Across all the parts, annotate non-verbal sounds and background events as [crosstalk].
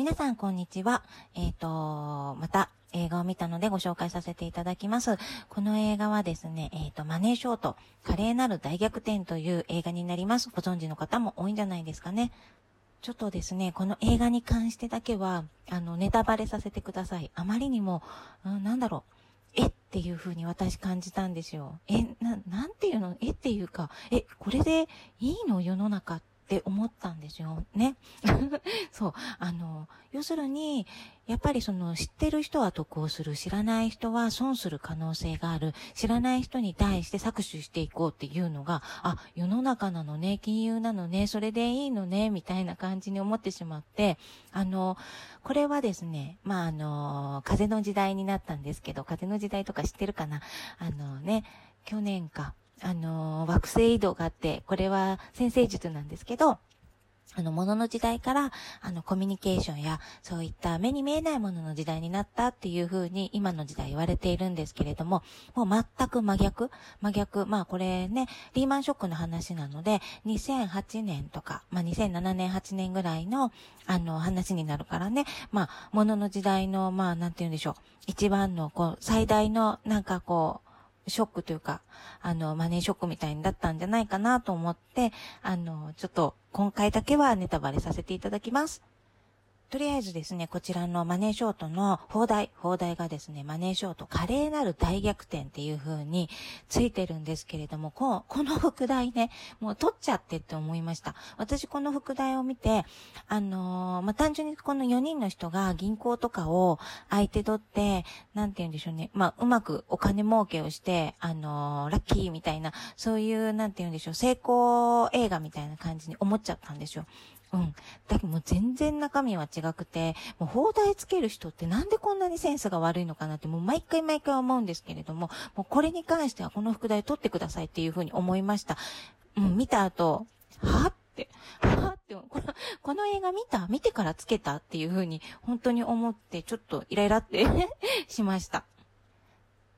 皆さん、こんにちは。えっ、と、また映画を見たのでご紹介させていただきます。この映画はですね、えっ、と、マネーショート、華麗なる大逆転という映画になります。ご存知の方も多いんじゃないですかね。ちょっとですね、この映画に関してだけは、あの、ネタバレさせてください。あまりにも、うん、なんだろう。えっていう風に私感じたんですよ。え、な、なんていうの？えっていうか、え、これでいいの？世の中っって思ったんですよね。[laughs] そう。あの、要するに、やっぱりその知ってる人は得をする、知らない人は損する可能性がある、知らない人に対して搾取していこうっていうのが、あ、世の中なのね、金融なのね、それでいいのね、みたいな感じに思ってしまって、あの、これはですね、まあ、あの、風の時代になったんですけど、風の時代とか知ってるかな？あのね、去年か、あの、惑星移動があって、これは先生術なんですけど、あの、もの時代から、あの、コミュニケーションや、そういった目に見えないものの時代になったっていう風に、今の時代言われているんですけれども、もう全く真逆？真逆？まあ、これね、リーマンショックの話なので、2008年とか、まあ、2007年、8年ぐらいの、あの、話になるからね、まあ、ものの時代の、まあ、なんて言うんでしょう。一番の、こう、最大の、なんかこう、ショックというか、あの、マネーショックみたいになったんじゃないかなと思って、あの、ちょっと今回だけはネタバレさせていただきます。とりあえずですね、こちらのマネーショートの放題、放題がですね、マネーショート華麗なる大逆転っていう風についてるんですけれども、こうこの副題ね、もう取っちゃってって思いました。私この副題を見て、あのー、まあ、単純にこの4人の人が銀行とかを相手取って、なんて言うんでしょうね、まあ、うまくお金儲けをして、あのー、ラッキーみたいな、そういう、なんて言うんでしょう、成功映画みたいな感じに思っちゃったんですよ。うん。だけどもう全然中身は違くて、もう放題つける人ってなんでこんなにセンスが悪いのかなってもう毎回毎回思うんですけれども、もうこれに関してはこの副題取ってくださいっていうふうに思いました。うん、見た後、はって、はって、この、この映画見た？見てからつけた？っていうふうに本当に思ってちょっとイライラって [laughs] しました。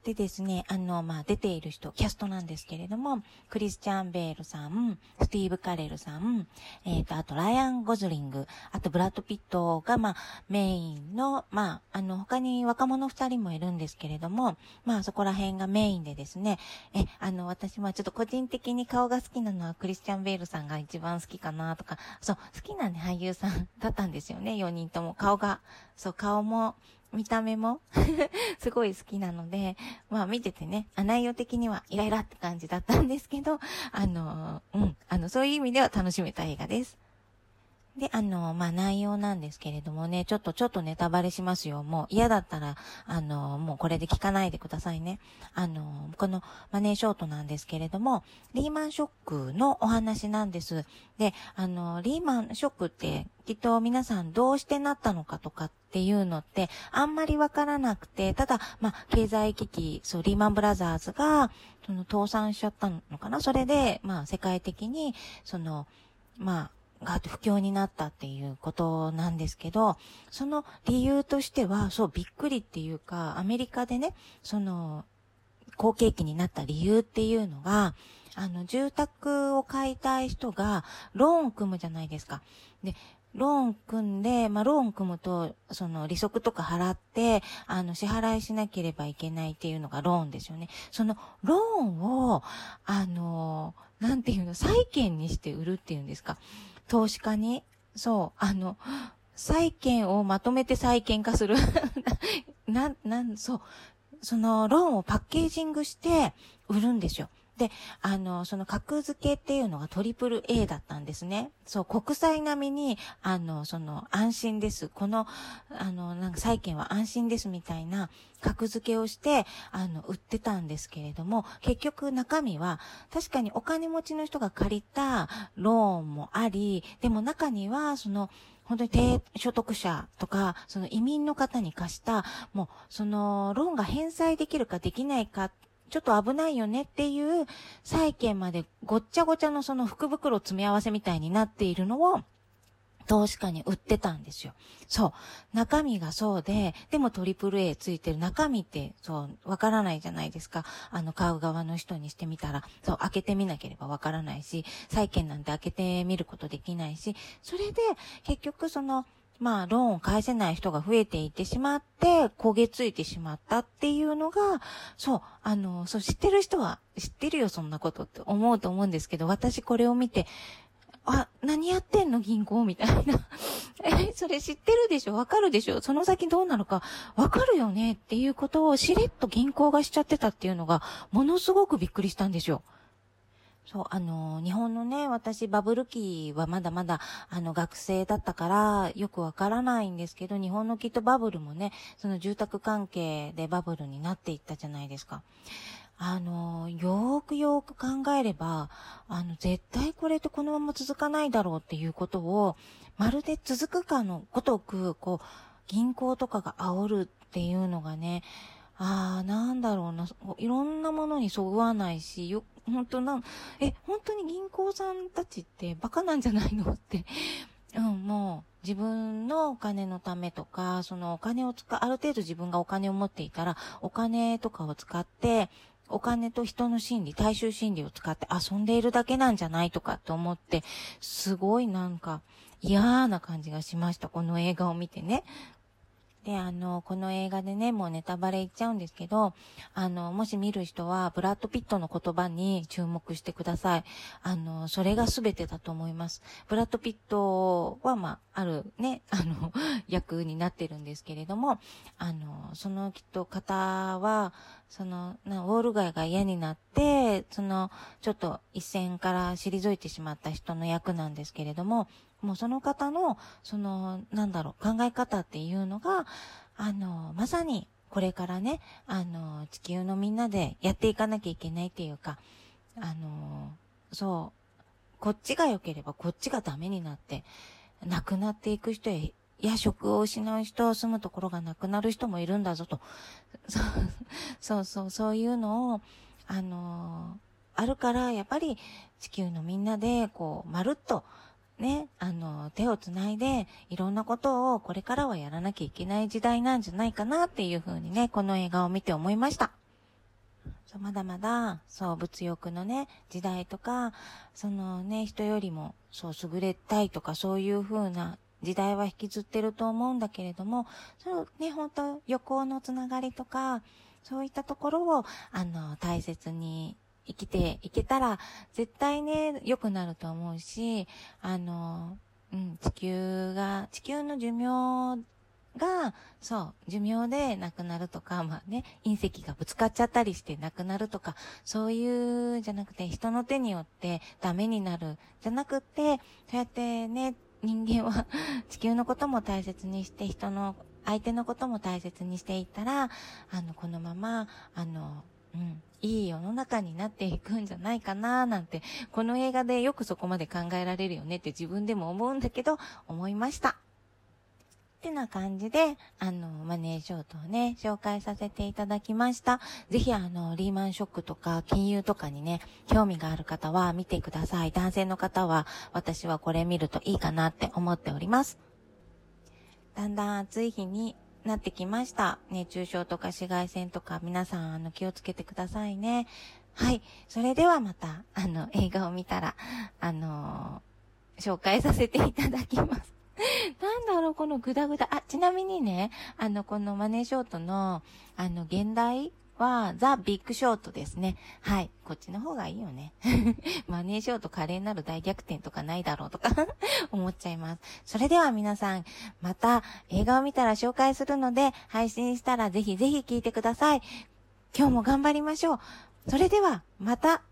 でですね、あの、まあ、出ている人、キャストなんですけれども、クリスチャン・ベールさん、スティーブ・カレルさん、えっ、ー、と、あと、ライアン・ゴズリング、あと、ブラッド・ピットが、まあ、メインの、まあ、あの、他に若者二人もいるんですけれども、まあ、そこら辺がメインでですね、え、あの、私はちょっと個人的に顔が好きなのは、クリスチャン・ベールさんが一番好きかなとか、そう、好きなね、俳優さんだったんですよね、4人とも。顔が、そう、顔も、見た目も [laughs] すごい好きなので、まあ見ててね、内容的にはイライラって感じだったんですけど、あの、うん、あの、そういう意味では楽しめた映画です。で、あの、まあ、内容なんですけれどもね、ちょっとちょっとネタバレしますよ。もう嫌だったら、あの、もうこれで聞かないでくださいね。あの、このマネーショートなんですけれども、リーマンショックのお話なんです。で、あの、リーマンショックってきっと皆さんどうしてなったのかとかっていうのってあんまりわからなくて、ただ、まあ、経済危機、そう、リーマンブラザーズが、その倒産しちゃったのかな？それで、まあ、世界的に、その、まあ、が不況になったっていうことなんですけど、その理由としては、そう、びっくりっていうか、アメリカでね、その、好景気になった理由っていうのが、あの、住宅を買いたい人が、ローン組むじゃないですか。で、ローン組んで、まあ、ローン組むと、その、利息とか払って、あの、支払いしなければいけないっていうのがローンですよね。その、ローンを、あの、なんていうの、債券にして売るっていうんですか。投資家に、そう、あの、債券をまとめて債券化する。[laughs] な、なん、そう。そのローンをパッケージングして売るんですよ。で、あの、その格付けっていうのがトリプル A だったんですね。そう、国債並みに、あの、その、安心です。この、あの、なんか債券は安心ですみたいな格付けをして、あの、売ってたんですけれども、結局中身は、確かにお金持ちの人が借りたローンもあり、でも中には、その、本当に低所得者とか、その移民の方に貸した、もう、その、ローンが返済できるかできないかちょっと危ないよねっていう債券までごっちゃごちゃのその福袋詰め合わせみたいになっているのを、投資家に売ってたんですよ。そう。中身がそうで、でもトリプル A ついてる中身って、そう、わからないじゃないですか。あの、買う側の人にしてみたら、そう、開けてみなければわからないし、債券なんて開けてみることできないし、それで、結局その、まあ、ローンを返せない人が増えていってしまって、焦げついてしまったっていうのが、そう、あの、そう、知ってる人は知ってるよ、そんなことって思うと思うんですけど、私これを見て、あ、何やってんの？銀行みたいな。[laughs] え、それ知ってるでしょ？わかるでしょ？その先どうなるかわかるよね？っていうことをしれっと銀行がしちゃってたっていうのが、ものすごくびっくりしたんですよ。そう、あの、日本のね、私バブル期はまだまだ、あの、学生だったから、よくわからないんですけど、日本のきっとバブルもね、その住宅関係でバブルになっていったじゃないですか。あの、よーくよーく考えれば、あの、絶対これってこのまま続かないだろうっていうことを、まるで続くかのごとく、こう、銀行とかが煽るっていうのがね、ああ、なんだろうな、いろんなものにそぐわないし、よ、本当な、え、本当に銀行さんたちってバカなんじゃないの？って、[laughs] うん、もう、自分のお金のためとか、そのお金を使う、ある程度自分がお金を持っていたら、お金とかを使って、お金と人の心理、大衆心理を使って遊んでいるだけなんじゃないとかって思って、すごいなんか嫌な感じがしました。この映画を見てね。で、あの、この映画でね、もうネタバレ言っちゃうんですけど、あの、もし見る人は、ブラッド・ピットの言葉に注目してください。あの、それが全てだと思います。ブラッド・ピットは、まあ、あるね、あの、[laughs] 役になってるんですけれども、あの、そのきっと方は、その、なウォール街が嫌になって、その、ちょっと一線から退いてしまった人の役なんですけれども、もうその方の、その、なんだろう、考え方っていうのが、あの、まさに、これからね、あの、地球のみんなでやっていかなきゃいけないっていうか、あの、そう、こっちが良ければこっちがダメになって、亡くなっていく人や、や職を失う人、住むところがなくなる人もいるんだぞと。[laughs] そうそう、そういうのを、あのあるから、やっぱり地球のみんなで、こう、まるっと、ね、あの、手をつないで、いろんなことをこれからはやらなきゃいけない時代なんじゃないかなっていうふうにね、この映画を見て思いました。そうまだまだ、そう、物欲のね、時代とか、そのね、人よりも、そう、優れたいとか、そういう風な時代は引きずってると思うんだけれども、そうね、本当旅行のつながりとか、そういったところを、あの、大切に生きていけたら、絶対ね、良くなると思うし、あの、うん、地球が、地球の寿命が、そう、寿命で亡くなるとか、まあね、隕石がぶつかっちゃったりして亡くなるとか、そういうじゃなくて、人の手によってダメになる、じゃなくて、そうやってね、人間は地球のことも大切にして、人の、相手のことも大切にしていったら、あの、このまま、あの、うん、いい世の中になっていくんじゃないかななんて、この映画でよくそこまで考えられるよねって自分でも思うんだけど、思いました。ってな感じで、あの、マネーショートをね、紹介させていただきました。ぜひあの、リーマンショックとか金融とかにね、興味がある方は見てください。男性の方は、私はこれ見るといいかなって思っております。だんだん暑い日になってきました。熱中症とか紫外線とか皆さんあの気をつけてくださいね。はい。それではまた、あの、映画を見たら、あのー、紹介させていただきます。[laughs] なんだろう、このグダグダ。あ、ちなみにね、あの、このマネーショートの、あの、現代は、ザ・ビッグショートですね。はい。こっちの方がいいよね。[laughs] マネーショート華麗なる大逆転とかないだろうとか [laughs] 思っちゃいます。それでは皆さん、また映画を見たら紹介するので、配信したらぜひぜひ聞いてください。今日も頑張りましょう。それでは、また